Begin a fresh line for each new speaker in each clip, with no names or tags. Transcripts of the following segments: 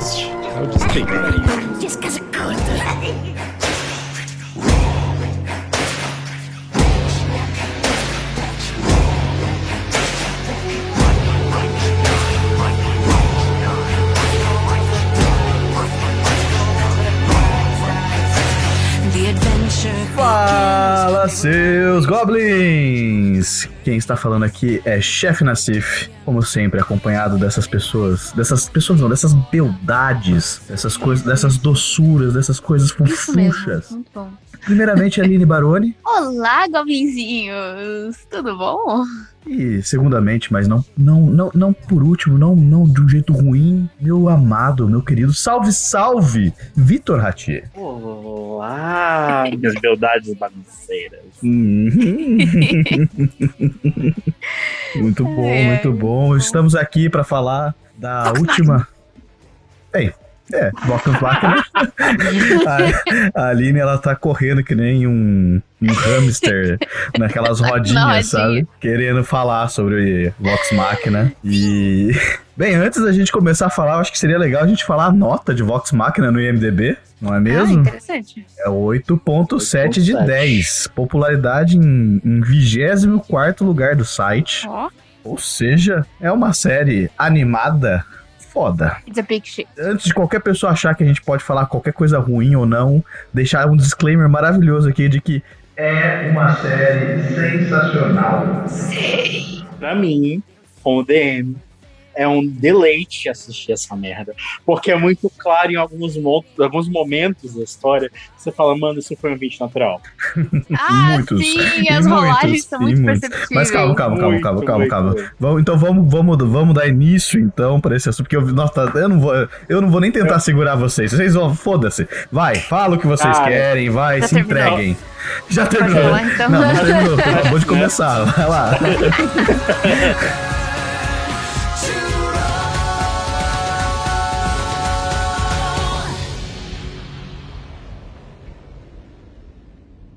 this. I'll just take it.
Just cause it's
good. Seus goblins! Quem está falando aqui é Chef Nassif, como sempre, acompanhado dessas pessoas, dessas pessoas não, dessas beldades, dessas coisas, dessas doçuras, dessas coisas
Isso mesmo.
fofuchas.
Muito bom.
Primeiramente, Aline Baroni,
Olá, goblinzinhos! Tudo bom?
e segundamente, mas não, não, não, não por último, não, não de um jeito ruim, meu amado, meu querido, salve, salve, Vitor Ratier.
Olá, minhas beldades bagunceiras.
Muito bom,
É,
muito bom. Estamos aqui para falar da última. Bem, é, Vox Machina. a, a Aline, ela tá correndo que nem um, um hamster naquelas rodinhas,
rodinha.
sabe? Querendo falar sobre Vox Machina. E. Bem, antes da gente começar a falar, eu acho que seria legal a gente falar a nota de Vox Machina no IMDB, não é
Ah,
mesmo?
interessante.
É 8.7 de
8.7.
10. Popularidade em, em 24 lugar do site.
Ó,
Ou seja, é uma série animada foda.
it's a big shit.
Antes de qualquer pessoa achar que a gente pode falar qualquer coisa ruim ou não, deixar um disclaimer maravilhoso aqui de que é uma série sensacional.
Pra mim, como DM, é um deleite assistir essa merda. Porque é muito claro em alguns, mo alguns momentos da história. Você fala, mano, isso foi um vídeo natural.
Ah,
muitos,
sim, as
muitos,
rolagens são muito
muitos.
perceptíveis.
Mas calma, calma, calma,
Muito,
calma, calma,
muito,
calma.
muito.
Vamos, então vamos, vamos, vamos dar início então para esse assunto, porque eu, nossa, eu não vou, eu não vou nem tentar segurar vocês. Vocês vão, foda-se. Vai, fala o que vocês
Cara,
querem, vai, se
terminou?
entreguem. Já terminou.
falar, então.
Não, não terminou, acabou de começar. Vai lá.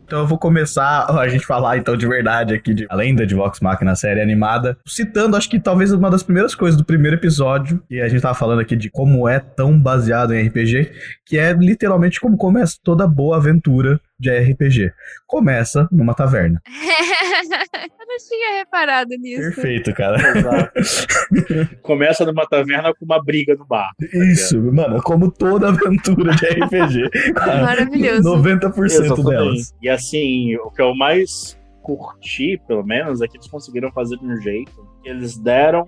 Então eu vou começar a gente falar então de verdade aqui de a lenda de Vox Machina, série animada, citando acho que talvez uma das primeiras coisas do primeiro episódio, que a gente tava falando aqui de como é tão baseado em RPG, que é literalmente como começa toda boa aventura de RPG. Começa numa taverna.
Eu não tinha reparado nisso.
Perfeito, cara.
Exato. Começa numa taverna com uma briga no bar.
Isso, mano, como toda aventura de RPG.
Maravilhoso.
90% delas.
E assim, o que eu mais curti, pelo menos, é que eles conseguiram fazer de um jeito que eles deram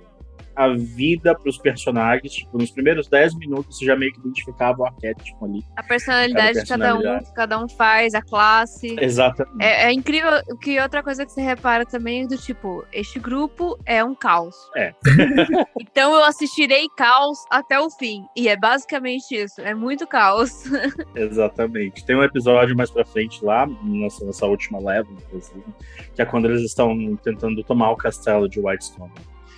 a vida pros personagens. Tipo, nos primeiros 10 minutos você já meio que identificava o arquétipo ali.
A personalidade de cada um, que cada um faz, a classe.
Exatamente.
É, é incrível que outra coisa que você repara também é do tipo, este grupo é um caos.
É.
então eu assistirei caos até o fim. E é basicamente isso. É muito caos.
Exatamente. Tem um episódio mais pra frente lá, nessa, nessa última leva, inclusive, que é quando eles estão tentando tomar o castelo de Whitestone.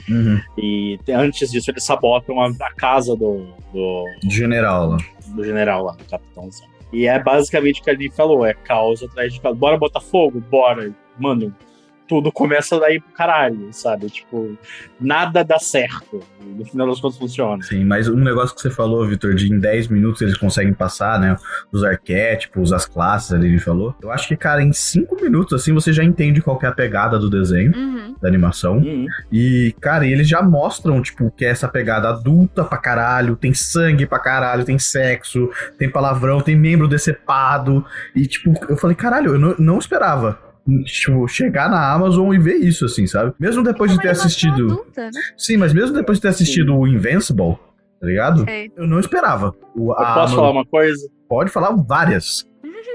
Uhum.
E te- antes disso, eles sabotam a, a casa do, do,
General. lá.
do general lá, do capitãozão. E é basicamente o que a Aline falou: é caos atrás de caos. Bora botar fogo? Bora. Mano, tudo começa daí pro caralho, sabe? Tipo, nada dá certo. No final das contas funciona.
Sim, mas um negócio que você falou, Vitor, de em 10 minutos eles conseguem passar, né? Os arquétipos, as classes ali, ele falou. Eu acho que, cara, em 5 minutos, assim, você já entende qual que é a pegada do desenho,
Uhum.
da animação.
Uhum.
E, cara, e eles já mostram, tipo, que é essa pegada adulta pra caralho, tem sangue pra caralho, tem sexo, tem palavrão, tem membro decepado. E, tipo, eu falei, caralho, eu não, não esperava. Tipo, chegar na Amazon e ver isso, assim, sabe? Mesmo depois de ter assistido.
adulta, né?
Sim, mas mesmo depois de ter assistido o Invincible, tá ligado?
É.
Eu não esperava. O,
Eu posso
Amazon-
falar uma coisa?
Pode falar várias.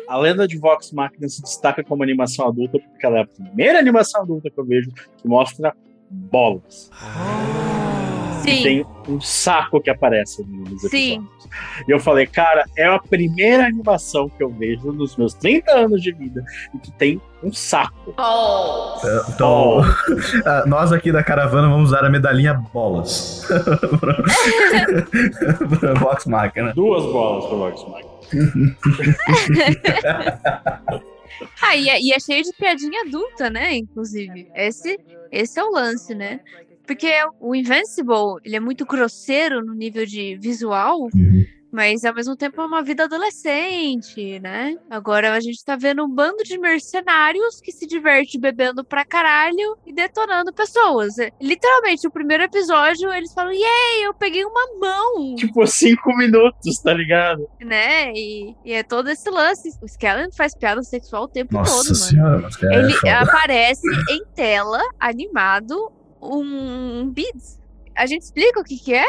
A lenda de Vox Machina se destaca como animação adulta porque ela é a primeira animação adulta que eu vejo que mostra bolas. E
Sim.
tem um saco que aparece nos episódios.
Sim.
E eu falei, cara, é a primeira animação que eu vejo nos meus 30 anos de vida e que tem um saco.
Então, ah, nós aqui da caravana vamos usar a medalhinha bolas. pra Vox Machina.
Duas bolas pro Vox Machina.
Ah, e é, e é cheio de piadinha adulta, né? Inclusive. Esse, esse é o lance, né? Porque o Invincible, ele é muito grosseiro no nível de visual,
Uhum.
mas ao mesmo tempo é uma vida adolescente, né? Agora a gente tá vendo um bando de mercenários que se diverte bebendo pra caralho e detonando pessoas. É, Literalmente, o primeiro episódio, eles falam, yay, eu peguei uma mão,
Tipo, cinco minutos, tá ligado?
né? E, e é todo esse lance. O Skellen faz piada sexual o tempo
Nossa
todo, mano.
senhora, mas cara, é
Ele
foda.
aparece em tela, animado, um beats. A gente explica o que que é?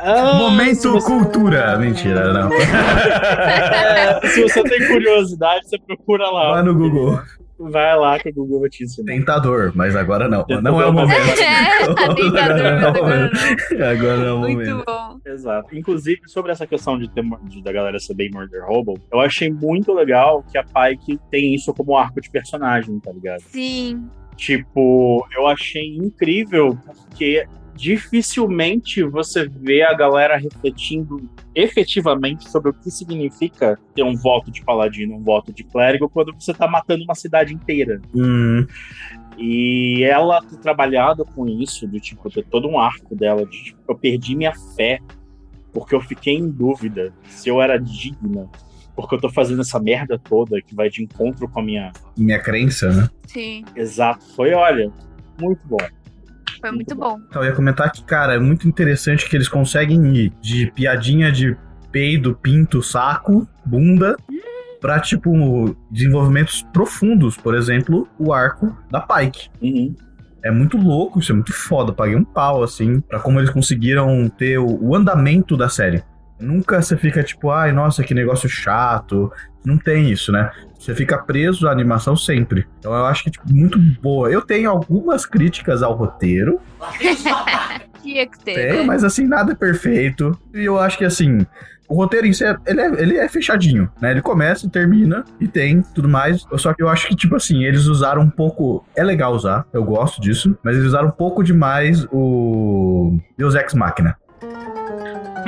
Ah,
Momento
você-
cultura. Mentira, não.
É, se você tem curiosidade, você procura lá.
Vai no Google.
Vai lá que o Google vai te ensinar.
Tentador, mas agora não.
Tentador,
Não é o momento.
É,
Agora
tentador,
não é
agora
momento. Agora não é o
Muito
momento.
bom.
Exato. Inclusive, sobre essa questão de, ter, de da galera ser bem Murder Hobo, eu achei muito legal que a Pike tem isso como arco de personagem, tá ligado?
Sim.
Tipo, eu achei incrível porque dificilmente você vê a galera refletindo efetivamente sobre o que significa ter um voto de paladino, um voto de clérigo, quando você tá matando uma cidade inteira.
Hum,
E ela ter trabalhado com isso, de tipo, ter todo um arco dela, de tipo, eu perdi minha fé porque eu fiquei em dúvida se eu era digna, porque eu tô fazendo essa merda toda que vai de encontro com a minha.
minha crença, né?
Sim.
Exato. Foi, olha, muito bom.
Foi muito bom.
Então, eu ia comentar que, cara, é muito interessante que eles conseguem ir de piadinha de peido, pinto, saco, bunda, pra, tipo, desenvolvimentos profundos. Por exemplo, o arco da Pike.
Uhum.
É muito louco, isso é muito foda. Paguei um pau, assim, pra como eles conseguiram ter o, o andamento da série. Nunca você fica tipo, ai, nossa, que negócio chato. Não tem isso, né? Você fica preso à animação sempre. Então eu acho que, tipo, muito boa. Eu tenho algumas críticas ao roteiro,
Tinha que ter.
tenho, mas assim, nada é perfeito. E eu acho que, assim, o roteiro em si, é- ele, é, ele é fechadinho, né? Ele começa e termina, e tem tudo mais. Só que eu acho que, tipo assim, eles usaram um pouco. É legal usar, eu gosto disso, mas eles usaram um pouco demais o Deus Ex Machina.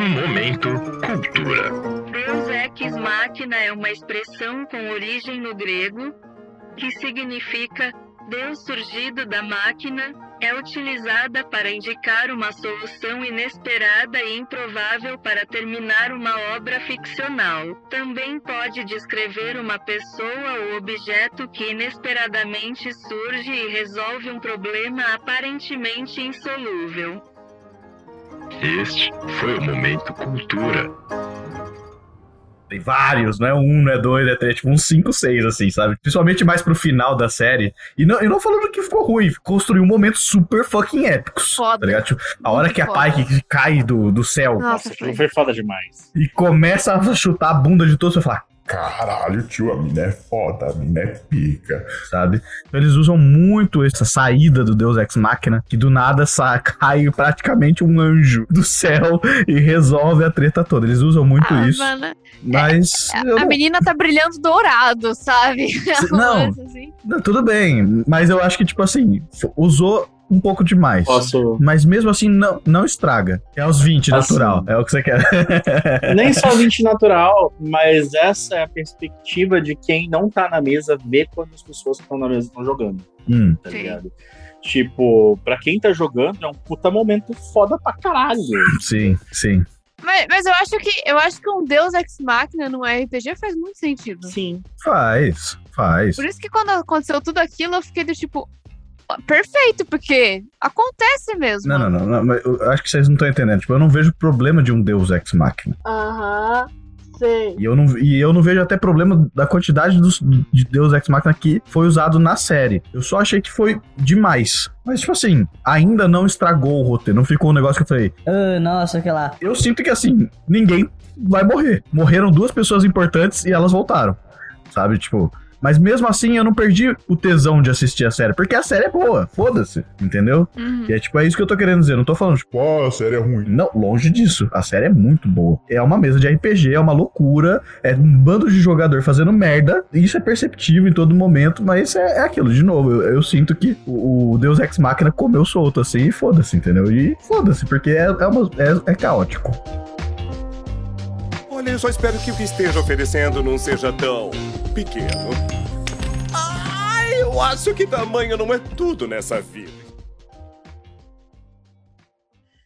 Momento cultura.
Deus ex machina é uma expressão com origem no grego que significa Deus surgido da máquina. É utilizada para indicar uma solução inesperada e improvável para terminar uma obra ficcional. Também pode descrever uma pessoa ou objeto que inesperadamente surge e resolve um problema aparentemente insolúvel.
Este foi o Momento Cultura.
Tem vários, não é um, não é dois, é três, tipo uns cinco, seis, assim, sabe? Principalmente mais pro final da série. E não, e não falando que ficou ruim, construiu momentos super fucking épicos.
Foda.
Tá ligado? Tipo, a hora que a. Pike cai do, do céu
Nossa, foi
foda demais.
e começa a chutar a bunda de todos, você fala,
Caralho, tio, a mina é foda, a mina é pica.
sabe? Então eles usam muito essa saída do Deus Ex Machina, que do nada cai praticamente um anjo do céu e resolve a treta toda. Eles usam muito
Ah,
isso,
mano,
mas eu
a
não-
menina tá brilhando dourado, sabe?
Não.
Assim.
não, tudo bem, mas eu acho que tipo assim, usou um pouco demais.
Posso.
Mas mesmo assim, não, não estraga. É aos 20,
Assim.
natural. É o que você quer.
Nem só 20 natural, mas essa é a perspectiva de quem não tá na mesa ver quando as pessoas que estão na mesa estão jogando,
Hum,
tá
Sim.
ligado? Tipo, pra quem tá jogando, é um puta momento foda pra caralho.
sim, sim.
Mas, mas eu acho que eu acho que um Deus Ex Machina no RPG faz muito sentido.
Sim.
Faz, faz.
Por isso que quando aconteceu tudo aquilo, eu fiquei do tipo. Perfeito, porque acontece mesmo.
Não, não, não, não, mas eu acho que vocês não estão entendendo. Tipo, eu não vejo problema de um Deus Ex Machina.
Aham, sei.
E eu não, e eu não vejo até problema da quantidade dos, de Deus Ex Machina que foi usado na série. Eu só achei que foi demais. Mas, tipo assim, ainda não estragou o roteiro. Não ficou um negócio que eu falei.
Ah, nossa, que lá.
Eu sinto que, assim, ninguém vai morrer. Morreram duas pessoas importantes e elas voltaram. Sabe? Tipo. Mas mesmo assim, eu não perdi o tesão de assistir a série. Porque a série é boa. Foda-se. Entendeu?
Uhum.
E é tipo, é isso que eu tô querendo dizer. Não tô falando, tipo,
Pô, a série é ruim.
não, longe disso. A série é muito boa. É uma mesa de RPG, é uma loucura, é um bando de jogador fazendo merda. E isso é perceptível em todo momento, mas é, é aquilo, de novo. Eu, eu sinto que o, o Deus Ex Machina comeu solto assim e foda-se, entendeu? E foda-se, porque é, é, uma- é- é caótico.
Olha, eu só espero que o que esteja oferecendo não seja tão pequeno. Ah, eu acho que tamanho não é tudo nessa vida.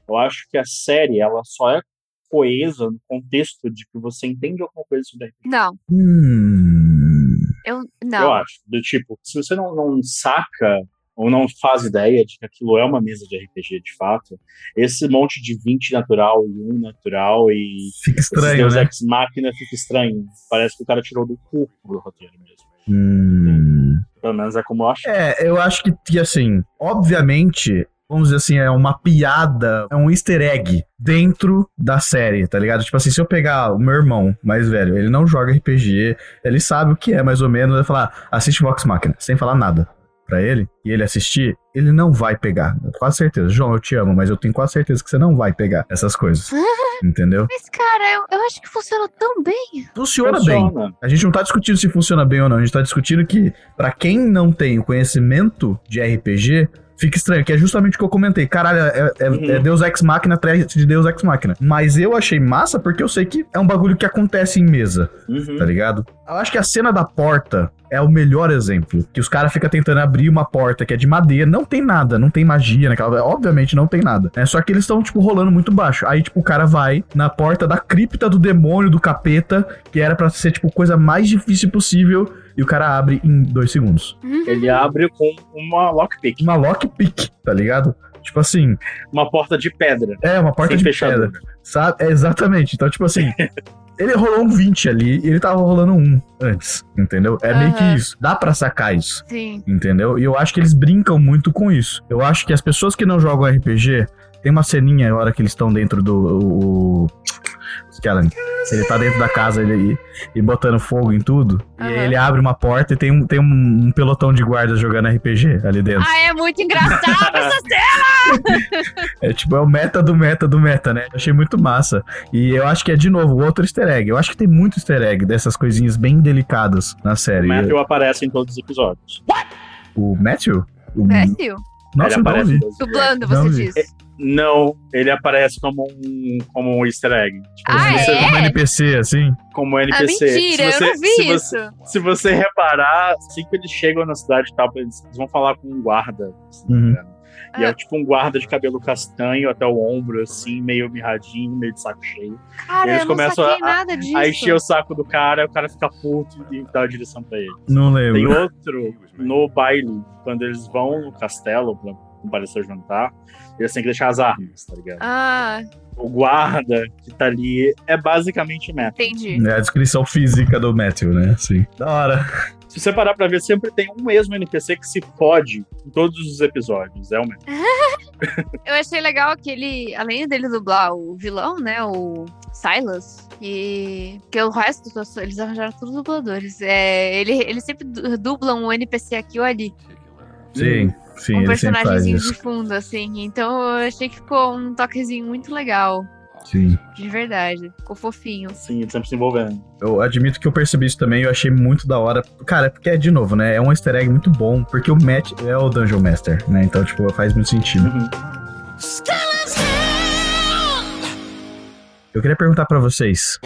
Eu acho que a série, ela só é coesa no contexto de que você entende alguma coisa sobre RPG.
Não,
Hum.
eu
Eu
não.
acho. Do tipo, se você não, não saca ou não faz ideia de que aquilo é uma mesa de RPG de fato, esse monte de 20 natural e 1 natural e
Fica estranho,
Deus
né?
Ex Machina fica estranho. Parece que o cara tirou do cu do roteiro mesmo.
Hum.
Pelo menos é como eu acho.
É, eu acho que, que, assim, obviamente, vamos dizer assim, é uma piada, é um easter egg dentro da série, tá ligado? Tipo assim, se eu pegar o meu irmão mais velho, ele não joga RPG, ele sabe o que é mais ou menos, vai falar, assiste Vox Machina, sem falar nada pra ele, e ele assistir, ele não vai pegar, quase certeza. João, eu te amo, mas eu tenho quase certeza que você não vai pegar essas coisas, entendeu?
Mas, cara, eu, eu acho que funciona tão bem.
Funciona bem.
Funciona.
A gente não tá discutindo se funciona bem ou não, a gente tá discutindo que, pra quem não tem o conhecimento de RPG, fica estranho, que é justamente o que eu comentei. Caralho, é, é-
Uhum.
é Deus Ex Machina atrás de Deus Ex Machina. Mas eu achei massa porque eu sei que é um bagulho que acontece em mesa,
Uhum.
tá ligado? Eu acho que a cena da porta é o melhor exemplo. Que os caras ficam tentando abrir uma porta que é de madeira, não tem nada, não tem magia naquela. Obviamente não tem nada. É só que eles estão, tipo, rolando muito baixo. Aí, tipo, o cara vai na porta da cripta do demônio, do capeta, que era pra ser, tipo, coisa mais difícil possível. E o cara abre em dois segundos.
Ele abre com uma lockpick,
Uma lockpick, tá ligado? Tipo assim,
uma porta de pedra.
é uma porta de
fechadura.
pedra. Sabe? É, exatamente. Então, tipo assim. Ele rolou um 20 ali e ele tava rolando um antes, entendeu? É meio que isso. Dá pra sacar isso.
Sim.
Entendeu? E eu acho que eles brincam muito com isso. Eu acho que as pessoas que não jogam RPG, tem uma ceninha a hora que eles estão dentro do. O, o Skellen. Ele tá dentro da casa ele, e, e botando fogo em tudo. E aí
Aham.
ele abre uma porta e tem, um, tem um, um pelotão de guardas jogando RPG ali dentro.
Ah, é muito engraçado essa cena!
É tipo, é o meta do meta do meta, né? Eu achei muito massa. E eu acho que é, de novo, outro easter egg. Eu acho que tem muito easter egg dessas coisinhas bem delicadas na
O
série.
Matthew aparece em todos os episódios.
O Matthew? O...
Matthew,
Nossa,
ele aparece
dublando, você diz.
Não, ele aparece como um, como um easter egg. Tipo,
Ah,
você-
é?
Como NPC, assim.
Como
Ah,
NPC.
mentira,
se você,
eu não vi
se
isso.
Você, se você reparar, assim que eles chegam na cidade e tal, eles, vão falar com um guarda. se não me
Uhum.
engano. E é
Ah.
tipo um guarda de cabelo castanho até o ombro, assim, meio mirradinho, meio de saco cheio.
Cara,
Eles
eu não
começam a-
nada disso.
Aí encher o saco do cara, o cara fica puto e dá a direção pra ele.
Não
Tem
lembro.
outro no baile, quando eles vão no castelo comparecer jantar, eles têm que deixar as armas, tá ligado?
Ah,
O guarda que tá ali é basicamente Matt.
entendi.
É a descrição física do Matthew, né? Sim. Da hora.
Se você parar pra ver, sempre tem um mesmo NPC que se fode em todos os episódios. É o Matt.
Eu achei legal que ele, além dele dublar o vilão, né, o Silas, e que o resto, eles arranjaram todos dubladores. É, ele, ele sempre du- dubla um NPC aqui ou ali,
Sim, sim,
um personagemzinho de fundo, assim. Então eu achei que ficou um toquezinho muito legal,
Sim.
de verdade. Ficou fofinho.
Sim, ele sempre se envolvendo.
Eu admito que eu percebi isso também, eu achei muito da hora. Cara, é porque é de novo, né? É um easter egg muito bom, porque o Matt é o Dungeon Master, né? Então, tipo, faz muito sentido.
Uhum.
Eu queria perguntar pra vocês.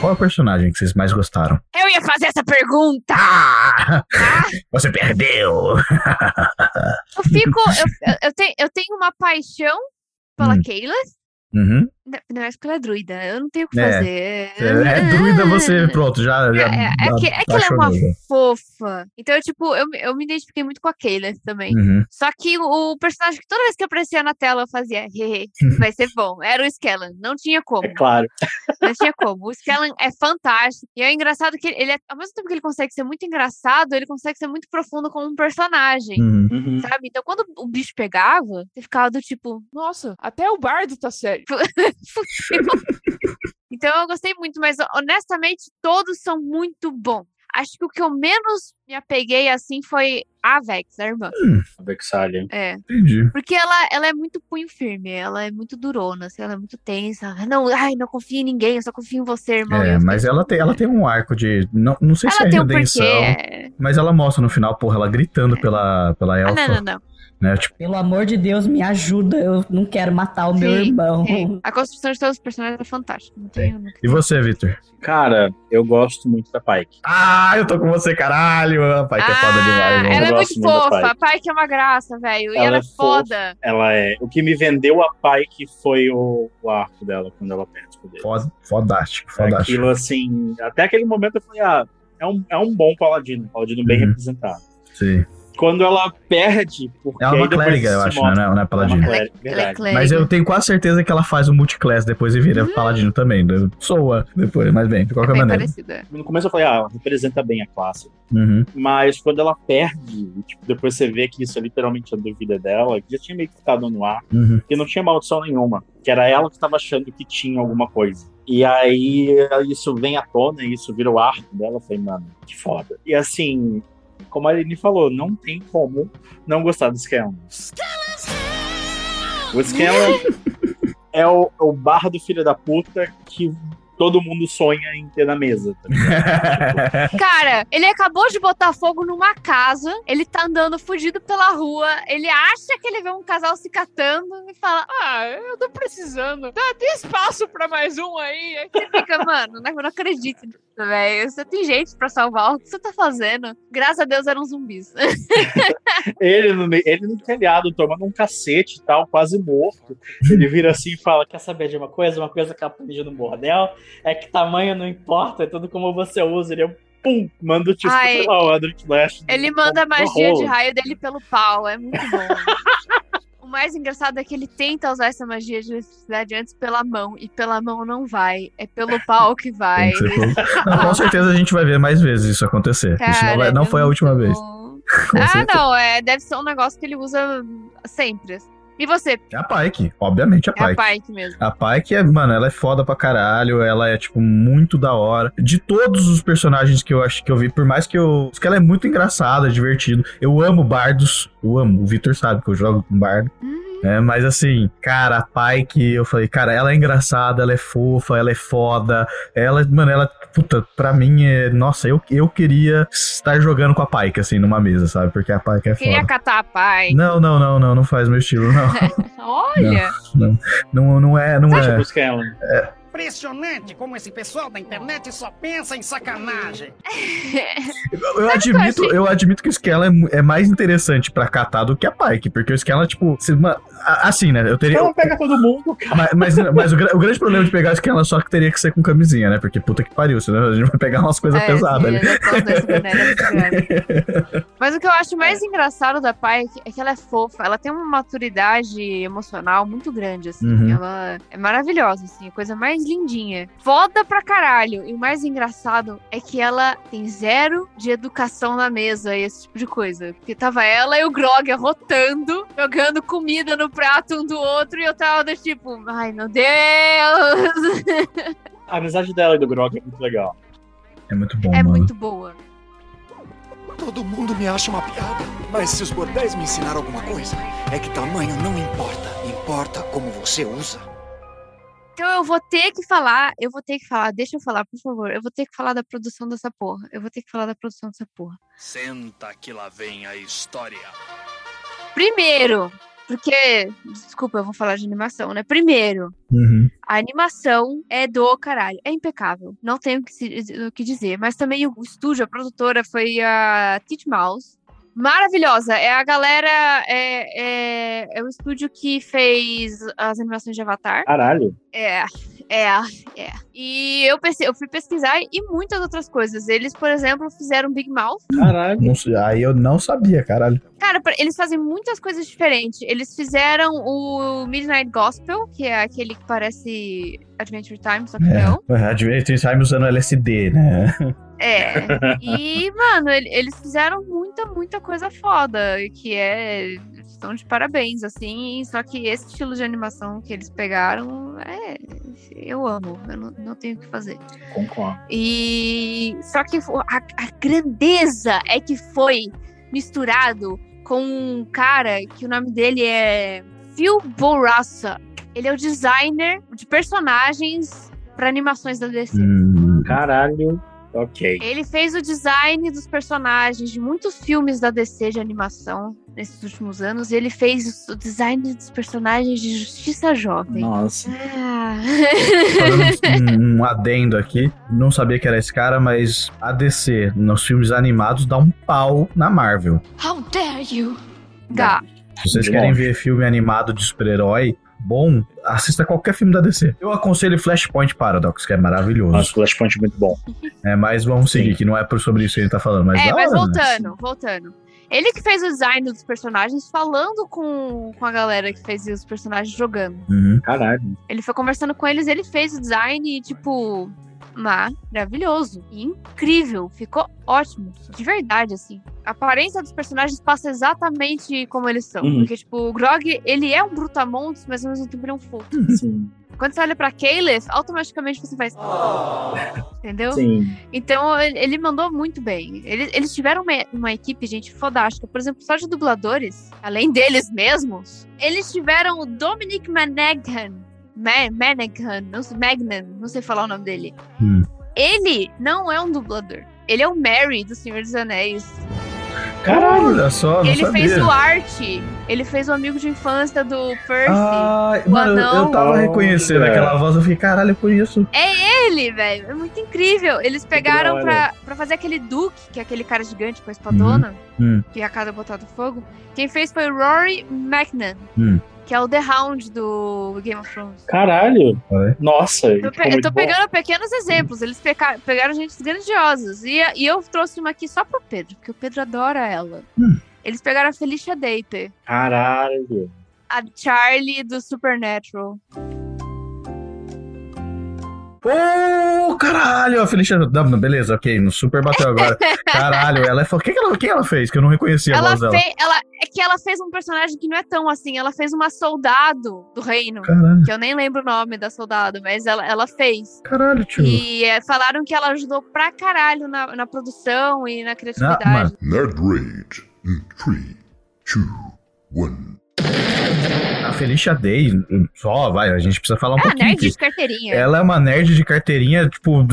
Qual é o personagem que vocês mais gostaram?
Eu ia fazer essa pergunta!
Ah! Você perdeu!
Eu fico. eu, eu, tenho, eu tenho uma paixão pela
Hum.
Kayla.
Uhum.
Não, não é porque ela é druida. Eu não tenho o que
É.
fazer.
É, é druida você, pronto, já. já
É, é, que, é que ela é uma
já.
fofa. Então, tipo, eu, me- eu me identifiquei muito com a Kayla também.
Uhum.
Só que o, personagem que toda vez que aparecia na tela eu fazia, hehe, vai ser bom. Era o Skellan. Não tinha como.
É claro.
Não tinha como. O Skellan é fantástico. E é engraçado que ele, é, ao mesmo tempo que ele consegue ser muito engraçado, ele consegue ser muito profundo como um personagem.
Uhum.
Uhum.
Sabe? Então, quando o bicho pegava, você ficava do tipo,
Nossa, até o bardo tá sério.
Então eu gostei muito, mas honestamente todos são muito bons. Acho que o que eu menos me apeguei assim foi a Vex, a irmã.
A Vexalia.
É.
Entendi.
Porque ela, ela é muito punho firme, ela é muito durona, assim, ela é muito tensa. Não, ai, não confio em ninguém, eu só confio em você, irmão. E
É, mas ela tem, ela tem um arco de. Não, não sei se
Ela
é
tem um
redenção.
porquê.
Mas ela mostra no final, porra, ela gritando pela, pela
Ah,
elfa.
não, não, não.
Né? Tipo,
Pelo amor de Deus, me ajuda. Eu não quero matar o meu
Sim,
irmão.
sim. A construção de todos os personagens é fantástica. Não tem-
e você, Victor?
Cara, eu gosto muito da Pike.
Ah, eu tô com você, caralho! Pai, que é foda demais,
Ah,
mano.
ela é muito
gosto muito
fofa.
Pike.
A Pike é uma graça, velho. E
Ela
ela
é
é foda.
Ela é. O que me vendeu a Pike foi o, o arco dela quando ela perde os poderes.
Foda, fodástico, fodástico.
Aquilo assim. Até aquele momento eu falei, ah, é um, é um bom paladino, um paladino bem
Uhum.
representado.
Sim.
Quando ela perde, porque
Ela é uma clériga, eu acho,
mostra-
né? Não é- é paladino.
Ela é uma clériga,
Ela é.
Mas eu tenho quase certeza que ela faz o multiclass depois e vira paladino também. né? Soa depois, mas bem, de
É
qualquer
bem
maneira.
parecida.
No começo eu falei, ah, ela representa bem a classe.
Uhum.
Mas quando ela perde, tipo, depois você vê que isso é literalmente a dúvida dela, que já tinha meio que ficado no ar,
Uhum.
que não tinha maldição nenhuma, que era ela que estava achando que tinha alguma coisa. E aí isso vem à tona, e isso vira o arco dela, eu falei, mano, que foda. E assim, como a Aline falou, não tem como não gostar do Scanlan. O Scanlan é o, o bardo filho da puta que todo mundo sonha em ter na mesa. tá?
Cara, ele acabou de botar fogo numa casa, ele tá andando fugido pela rua, ele acha que ele vê um casal se catando e fala,
Ah, eu tô precisando. Dá tem espaço pra mais um aí.
Aí você fica, mano, não, não acredito nisso, velho. Você tem gente pra salvar, o que você tá fazendo? Graças a Deus eram zumbis.
Ele no, ele no telhado, tomando um cacete e tal, quase morto. Ele vira assim e fala: Quer saber de uma coisa? Uma coisa que aprendi no bordel é que tamanho não importa, é tudo como você usa. Ele, pum, manda o tipo,
Ai,
sei lá, o Eldritch Blast.
Ele manda a magia de raio dele pelo pau, é muito bom. O mais engraçado é que ele tenta usar essa magia de eletricidade antes pela mão, e pela mão não vai. É pelo pau que vai.
Pelo- Não, com certeza a gente vai ver mais vezes isso acontecer. isso não,
Cara,
vai- não
é
foi a última vez.
bom.
Com
Ah,
certeza.
não, é, deve ser um negócio que ele usa sempre. E você?
É a Pike, obviamente a
É a
Pike.
Pike mesmo.
A Pike é, mano, ela é foda pra caralho, ela é, tipo, muito da hora. De todos os personagens que eu acho que eu vi, por mais que eu. que ela é muito engraçada, divertido. Eu amo bardos, eu amo. O Victor sabe que eu jogo com bardo. É, mas assim, cara, a Pike, eu falei, cara, ela é engraçada, ela é fofa, ela é foda. Ela, mano, ela, puta, pra mim é. Nossa, eu, eu queria estar jogando com a Pike, assim, numa mesa, sabe? Porque a Pike é
Queria
foda.
catar a Pike.
Não, não, não, não, não faz meu estilo, não.
Olha!
Não, não é, não
Você
é.
acha que o Scanlan
Impressionante como esse pessoal da internet só pensa em sacanagem.
Eu, eu admito, eu admito que o Skella é, é mais interessante pra catar do que a Pike, porque o Skella, tipo, se- ma- a- assim, né? Eu teria.
Ela pega todo mundo, cara.
Mas, mas, mas o, o grande problema de pegar o Skella só que teria que ser com camisinha, né? Porque puta que pariu, senão a gente vai pegar umas coisas
É,
pesadas
sim,
ali.
é é. Mas o que eu acho mais engraçado da Pike é que ela é fofa, ela tem uma maturidade emocional muito grande, assim.
Uhum.
Ela é maravilhosa, assim, a coisa mais lindinha. Foda pra caralho. E o mais engraçado é que ela tem zero de educação na mesa e esse tipo de coisa. Porque tava ela e o Grog arrotando, jogando comida no prato um do outro, e eu tava do tipo, ai meu Deus!
A amizade dela e do Grog é muito legal.
É muito bom,
É
mano.
muito boa.
Todo mundo me acha uma piada. Mas se os bordéis me ensinaram alguma coisa, é que tamanho não importa. Importa como você usa.
Então eu vou ter que falar, eu vou ter que falar, deixa eu falar, por favor. Eu vou ter que falar da produção dessa porra. Eu vou ter que falar da produção dessa porra.
Senta que lá vem a história.
Primeiro, porque, desculpa, eu vou falar de animação, né? Primeiro,
Uhum.
a animação é do caralho, é impecável. Não tenho o que, se- o que dizer, mas também o estúdio, a produtora foi a Teach Mouse. Maravilhosa, é a galera, é, é, é o estúdio que fez as animações de Avatar.
Caralho.
É, é, é. E eu, pense- eu fui pesquisar e muitas outras coisas. Eles, por exemplo, fizeram Big Mouth.
Caralho.
Não aí eu não sabia, caralho.
Cara, pra- eles fazem muitas coisas diferentes. Eles fizeram o Midnight Gospel, que é aquele que parece Adventure Time, só que não.
É, Adventure Time usando LSD, né?
É. E, mano, ele- eles fizeram muita, muita coisa foda. Que é. Estão de parabéns, assim. Só que esse estilo de animação que eles pegaram, é. Eu amo. Eu não, não tenho o que fazer.
Concordo.
E só que a, a grandeza é que foi misturado com um cara que o nome dele é Phil Bourassa. Ele é o designer de personagens para animações da DC.
Hum,
Caralho. Ok.
Ele fez o design dos personagens de muitos filmes da DC de animação nesses últimos anos. E ele fez o design dos personagens de Justiça Jovem.
Nossa.
Ah.
Um, um adendo aqui, não sabia que era esse cara, mas a DC nos filmes animados dá um pau na Marvel.
How dare you?
Dá.
Se vocês querem ver filme animado de super-herói bom, assista qualquer filme da DC. Eu aconselho Flashpoint Paradox, que é maravilhoso.
Nossa, Flashpoint é muito bom.
É, mas vamos
Sim.
seguir, que não é por sobre isso que ele tá falando. Mas
é, mas
hora, né?
voltando, voltando. Ele que fez o design dos personagens falando com, com a galera que fez os personagens jogando.
Uhum.
Caralho.
Ele foi conversando com eles, ele fez o design e, tipo, maravilhoso. E incrível. Ficou ótimo. De verdade, assim. A aparência dos personagens passa exatamente como eles são.
Uhum.
Porque, tipo, o Grog, ele é um brutamontes, mas ao mesmo tempo ele é um fofo.
Sim.
Quando você olha pra Caleb, automaticamente você faz. Entendeu?
Sim.
Então, ele, mandou muito bem. Eles, eles tiveram uma, uma equipe, gente, fodástica. Por exemplo, só de dubladores, além deles mesmos, eles tiveram o Dominic Monaghan. Ma Monaghan, não sei, Magnan, não sei falar o nome dele.
Hum.
Ele não é um dublador. Ele é o Mary do Senhor dos Anéis.
Caralho, olha só, não
ele
sabia.
fez o Art. Ele fez o amigo de infância do Percy. O
mano, eu- eu tava reconhecendo
Olha.
aquela voz, eu fiquei, caralho, eu conheço.
É ele, velho. É muito incrível. Eles pegaram pra, pra fazer aquele Duke, que é aquele cara gigante com a espadona,
Hum.
que é a casa botada fogo. Quem fez foi o Rory McNan,
Hum.
Que é o The Hound do Game of Thrones.
Caralho.
Olha.
Nossa.
Eu, pe- eu tô
bom.
pegando pequenos exemplos. Eles pegaram gente grandiosas. E, e eu trouxe uma aqui só pro Pedro, porque o Pedro adora ela.
Hum.
Eles pegaram a Felicia Day,
Caralho.
a Charlie do Supernatural.
Pô, caralho, a Felicia. Não, beleza, ok, no super bateu agora. Caralho, ela é. O que, que, ela, o que ela fez? Que eu não reconhecia a
Ela
voz dela.
fez. Ela, é que ela fez um personagem que não é tão assim. Ela fez uma soldado do reino.
Caralho,
Que eu nem lembro o nome da soldado, mas ela, ela fez.
caralho, tio.
E é, falaram que ela ajudou pra caralho na, na produção e na criatividade.
mano.
Nerd Rage in 3, 2, 1.
A Felicia Day, só, vai, a gente precisa falar um
ah,
pouquinho.
nerd
aqui.
de carteirinha.
Ela é uma nerd de carteirinha, tipo,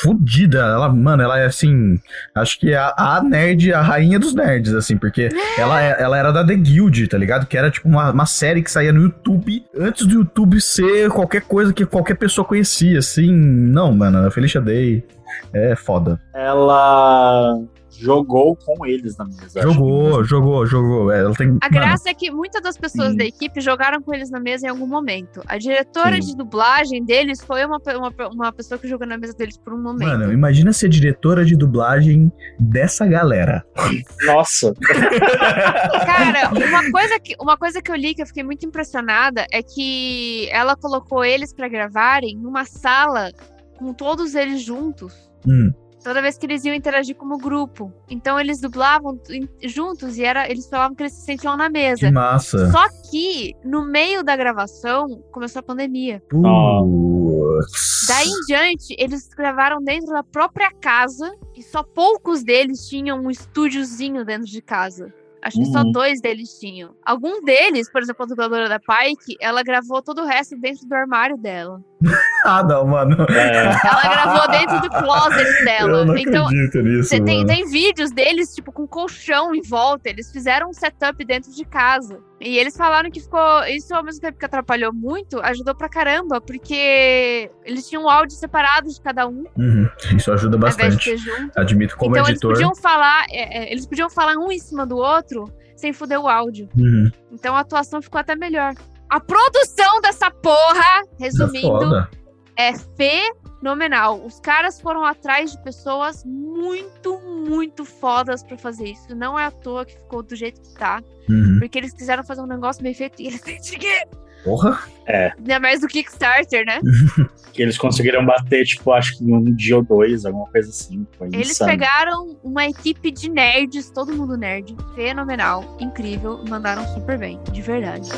fudida. Ela, mano, ela é assim. Acho que é a, a nerd, a rainha dos nerds, assim, porque ela, é- ela era da The Guild, tá ligado? Que era tipo uma, uma série que saía no YouTube antes do YouTube ser qualquer coisa que qualquer pessoa conhecia, assim. Não, mano, a Felicia Day é foda.
Ela jogou com eles na mesa.
Jogou, jogou, jogou. É, Ela tem.
A graça é que muitas das pessoas
Sim.
da equipe jogaram com eles na mesa em algum momento. A diretora
Sim.
de dublagem deles foi uma, uma, uma pessoa que jogou na mesa deles por um momento.
Mano, imagina ser diretora de dublagem dessa galera.
Nossa.
Cara, uma coisa, que, uma coisa que eu li que eu fiquei muito impressionada é que ela colocou eles pra gravarem numa sala com todos eles juntos.
Hum.
Toda vez que eles iam interagir como grupo. Então eles dublavam juntos e era, eles falavam que eles se sentiam na
Que
mesa.
massa.
Só que, no meio da gravação, começou a pandemia.
Putz.
Daí em diante, eles gravaram dentro da própria casa e só poucos deles tinham um estúdiozinho dentro de casa. Acho que só
Uhum.
dois deles tinham. Algum deles, por exemplo, a dubladora da Pike, ela gravou todo o resto dentro do armário dela.
Ah, não, mano.
É,
Ela gravou dentro do closet dela.
Eu não
então,
acredito nisso,
você tem, tem vídeos deles, tipo, com colchão em volta. Eles fizeram um setup dentro de casa. E eles falaram que ficou. Isso, ao mesmo tempo que atrapalhou muito, ajudou pra caramba, porque eles tinham um áudio separado de cada um,
Uhum, Isso ajuda bastante. Admito como
então
editor.
eles podiam falar. é, é, eles podiam falar um em cima do outro sem foder o áudio.
Uhum.
Então a atuação ficou até melhor. A produção dessa porra, resumindo,
foda.
é fenomenal. Os caras foram atrás de pessoas muito, muito fodas pra fazer isso. Não é à toa que ficou do jeito que tá.
Uhum.
Porque eles quiseram fazer um negócio bem feito e eles têm dinheiro.
Porra.
Ainda mais do Kickstarter, né?
que eles conseguiram bater, tipo, acho que em um dia ou dois, alguma coisa assim. Foi
Eles
insano.
pegaram uma equipe de nerds, todo mundo nerd, fenomenal, incrível, mandaram super bem, de verdade.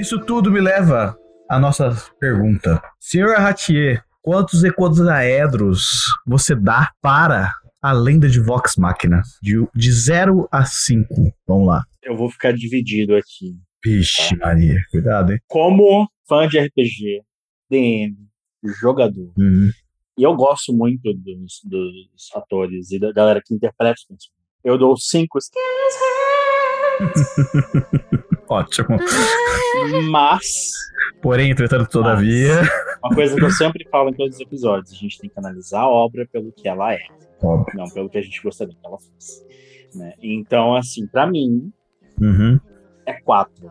Isso tudo me leva à nossa pergunta. Senhor Ratier, quantos ecosaedros você dá para a lenda de Vox Machina? De, de 0 a 5. Vamos lá.
Eu vou ficar dividido aqui.
Vixe, Maria, cuidado, hein?
Como fã de RPG, DM, jogador,
Uhum.
e eu gosto muito dos, dos atores e da galera que interpreta os personagens. Eu dou cinco
Ótimo.
Mas,
Porém, entretanto, todavia.
uma coisa que eu sempre falo em todos os episódios, a gente tem que analisar a obra pelo que ela é,
Óbvio.
não pelo que a gente gostaria que ela fosse. né? Então, assim, pra mim,
Uhum.
é 4.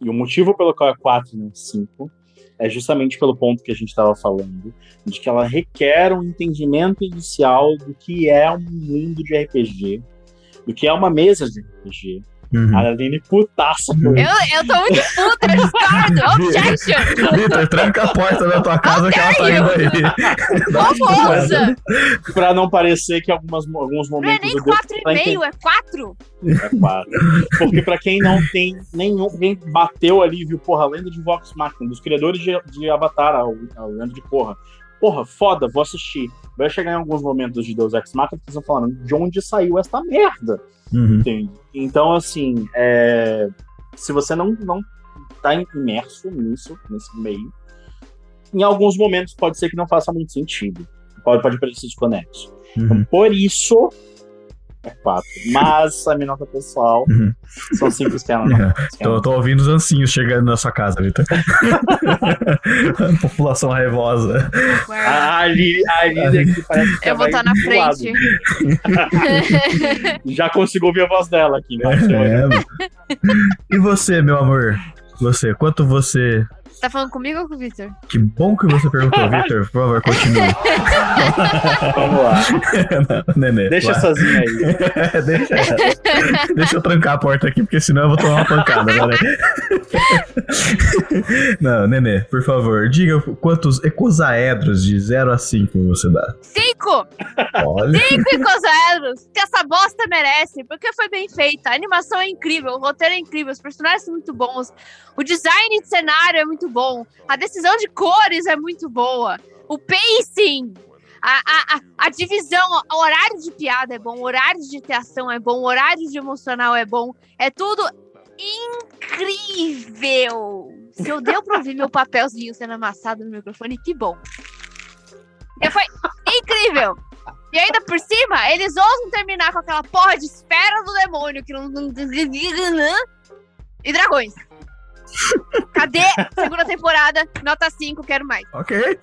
E o motivo pelo qual é 4 e não 5 é justamente pelo ponto que a gente estava falando, de que ela requer um entendimento inicial do que é um mundo de RPG, do que é uma mesa de RPG.
Uhum.
A Aline putaça
Eu, eu tô muito puta, eu discordo. Objection!
Vitor, tranca a porta da tua casa que ela tá indo aí.
Famosa!
Pra não parecer que algumas, alguns
Não é
momentos
nem
eu devo
quatro e meio, é quatro.
É quatro. Porque pra quem não tem nenhum. Quem bateu ali e viu, porra, a lenda de Vox Machina, dos criadores de, de Avatar, a, a lenda de Korra. Porra, foda, vou assistir. Vai chegar em alguns momentos de Deus Ex Machina que vão falando de onde saiu esta merda.
Uhum.
Entende? Então, assim, é, se você não, não tá imerso nisso, nesse meio, em alguns momentos pode ser que não faça muito sentido. Pode, pode parecer desconexo. Então,
Uhum.
por isso, é quatro. Mas a minha nota pessoal
Uhum.
são cinco estrelas. não.
Tô, tô ouvindo os ancinhos chegando na sua casa, Vitor. População raivosa.
A Ali, a Ali aqui parece que
Eu vou
vai
estar na
do lado.
frente.
Já consigo ouvir a voz dela aqui. Mas
É. E você, meu amor? Você, quanto você.
Tá falando comigo ou com o Victor?
Que bom que você perguntou, Vitor. Por favor, continue.
Vamos lá.
Nenê.
Deixa
vai.
sozinha aí.
deixa, deixa eu trancar a porta aqui, porque senão eu vou tomar uma pancada. Peraí. Não, Nenê, por favor, diga quantos ecosaedros de 0 a 5 você dá.
Cinco!
Olha.
Cinco icosaedros! Que essa bosta merece, porque foi bem feita. A animação é incrível, o roteiro é incrível, os personagens são muito bons, o design de cenário é muito bom, a decisão de cores é muito boa, o pacing, a, a, a, divisão, o horário de piada é bom, o horário de ação é bom, o horário de emocional é bom, é tudo incrível! Se eu deu pra ouvir meu papelzinho sendo amassado no microfone, que bom! E Foi incrível! E ainda por cima, eles ousam terminar com aquela porra de esfera do demônio que não- E dragões. Cadê segunda temporada? Nota 5, quero mais.
Ok.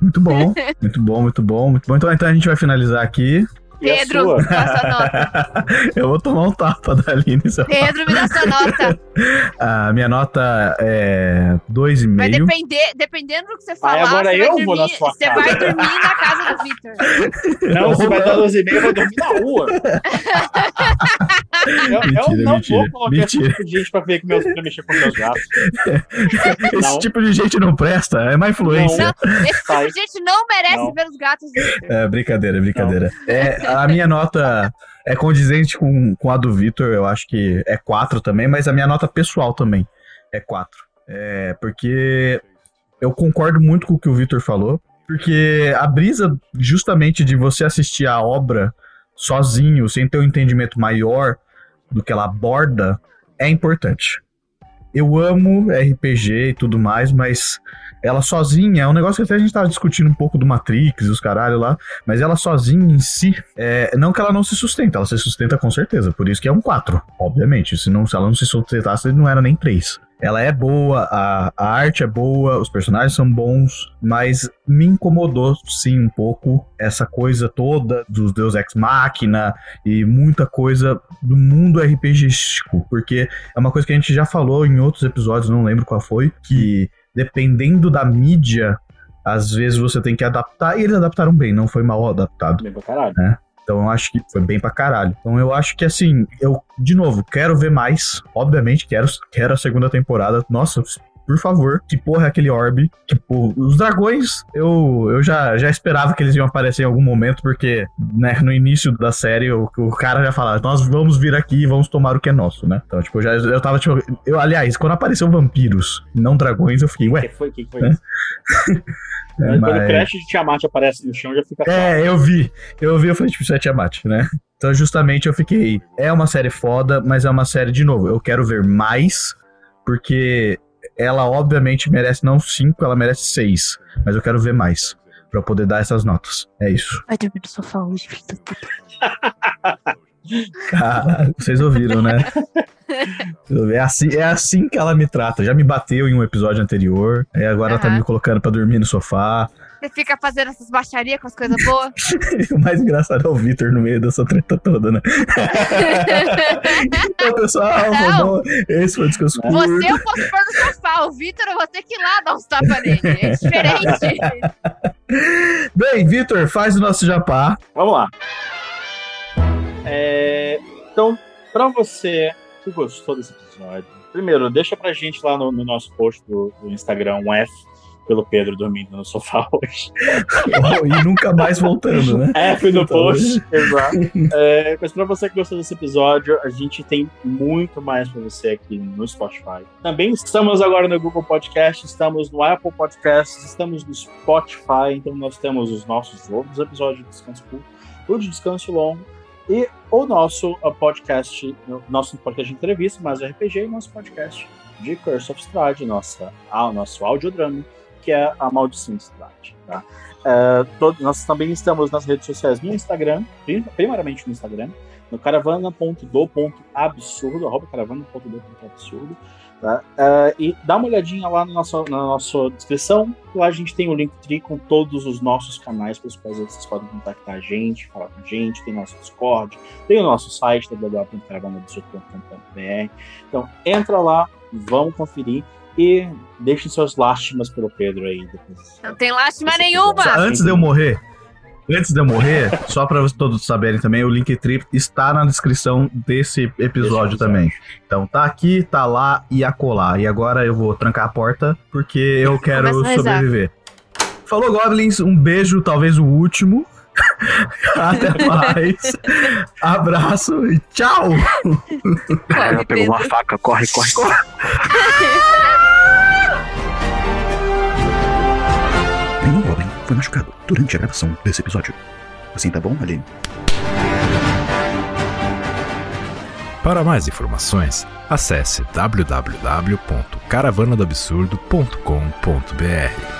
Muito bom, muito bom, muito bom, muito bom. Então, então a gente vai finalizar aqui.
Pedro,
sua?
dá sua nota.
Eu vou tomar um tapa da Aline. eu-
Pedro, me dá sua nota.
A minha nota é
Vai
2,5.
depender, dependendo do que você falar,
agora
você, vai
eu
dormir,
vou na sua
você
casa.
vai dormir na casa do Victor.
Não, você vai dar 12 e meia, vai dormir na rua. Eu, eu
Mentira,
não
mentira,
vou colocar esse
mentira.
tipo de gente pra ver que meus, pra mexer com meus gatos.
Esse
Não.
tipo de gente não presta, é má influência.
Esse tipo
Sai.
de gente não merece
Não.
ver os gatos.
É, brincadeira, brincadeira. É, a minha nota é condizente com, com a do Vitor, eu acho que é 4 também, mas a minha nota pessoal também é 4. É, porque eu concordo muito com o que o Vitor falou, porque a brisa justamente de você assistir a obra sozinho, sem ter um entendimento maior do que ela aborda, é importante. Eu amo RPG e tudo mais, mas ela sozinha é um negócio que até a gente tava discutindo um pouco do Matrix e os caralho lá, mas ela sozinha em si, é, não que ela não se sustenta, ela se sustenta com certeza, por isso que é um 4, obviamente. Se, se ela não se sustentasse, não era nem 3. Ela é boa, a, a arte é boa, os personagens são bons, mas me incomodou sim um pouco essa coisa toda dos Deus Ex Machina e muita coisa do mundo RPGístico, porque é uma coisa que a gente já falou em outros episódios, não lembro qual foi, que dependendo da mídia, às vezes você tem que adaptar, e eles adaptaram bem, não foi mal adaptado.
Bem pra caralho.
Então eu acho que foi bem pra caralho. Então eu acho que assim, eu, de novo, quero ver mais. Obviamente, quero, quero a segunda temporada. Nossa, por favor, que porra é aquele orb? Tipo, os dragões, eu, eu já, já esperava que eles iam aparecer em algum momento, porque, né, no início da série, o, o cara já falava, nós vamos vir aqui e vamos tomar o que é nosso, né? Então, tipo, eu já, eu tava, tipo, eu, aliás, quando apareceu vampiros, não dragões, eu fiquei,
O
ué.
que foi? O que foi isso? Mas Quando o Crash de Tiamat aparece no chão, já fica
É, eu vi. Eu vi, eu falei, tipo, isso é Tiamat, né? Então, justamente, eu fiquei. É uma série foda, mas é uma série, de novo, eu quero ver mais porque ela obviamente merece não 5, ela merece 6. Mas eu quero ver mais. Pra eu poder dar essas notas. É isso.
Vai dormir no sofá hoje, filho da puta.
Cara, vocês ouviram, né? É assim, é assim que ela me trata. Já me bateu em um episódio anterior. Aí agora ela tá me colocando pra dormir no sofá.
Você fica fazendo essas baixarias com as coisas boas.
o mais engraçado é o Vitor no meio dessa treta toda, né? então, pessoal, foi
Não.
esse foi o descanso curto.
Você eu posso pôr no sofá. O Vitor eu vou ter que ir lá dar uns tapas nele. É diferente.
Bem, Vitor, faz o nosso japá.
Vamos lá. É, então, pra você que gostou desse episódio, primeiro, deixa pra gente lá no, no nosso post do, do Instagram, um F pelo Pedro dormindo no sofá hoje.
e nunca mais voltando, né?
F no
Então,
post, exato. É, mas pra você que gostou desse episódio, a gente tem muito mais pra você aqui no Spotify. Também estamos agora no Google Podcast, estamos no Apple Podcasts, estamos no Spotify, então nós temos os nossos outros episódios de Descanso Curto, o de Descanso Longo, e o nosso uh, podcast, o nosso podcast de entrevista, mais RPG, e nosso podcast de Curse of Strahd, nossa, ah, o nosso audiodrama, que é a Maldição de Strahd, tá? Todo- nós também estamos nas redes sociais no Instagram, prim- no Instagram, no caravana.do.absurdo, arroba caravana.do.absurdo, tá? É, e dá uma olhadinha lá na nossa, na nossa descrição, lá a gente tem o Linktree com todos os nossos canais pelos quais vocês podem contactar a gente, falar com a gente, tem nosso Discord, tem o nosso site, www.caravanaabsurdo.com.br, então entra lá, vamos conferir, e deixem suas lástimas pelo Pedro aí depois.
Não tem lástima nenhuma.
Antes de eu morrer, antes de eu morrer, só pra vocês todos saberem também, o Linktree está na descrição desse episódio também. Então tá aqui, tá lá e acolá. E agora eu vou trancar a porta porque eu quero sobreviver. Falou, Goblins. Um beijo, talvez o último. Até mais. Abraço e tchau!
Ela pegou uma faca, corre, corre, corre.
Nenhum Goblin foi machucado durante a gravação desse episódio. Assim tá bom, Aline?
Para mais informações, acesse www.caravanadoabsurdo.com.br.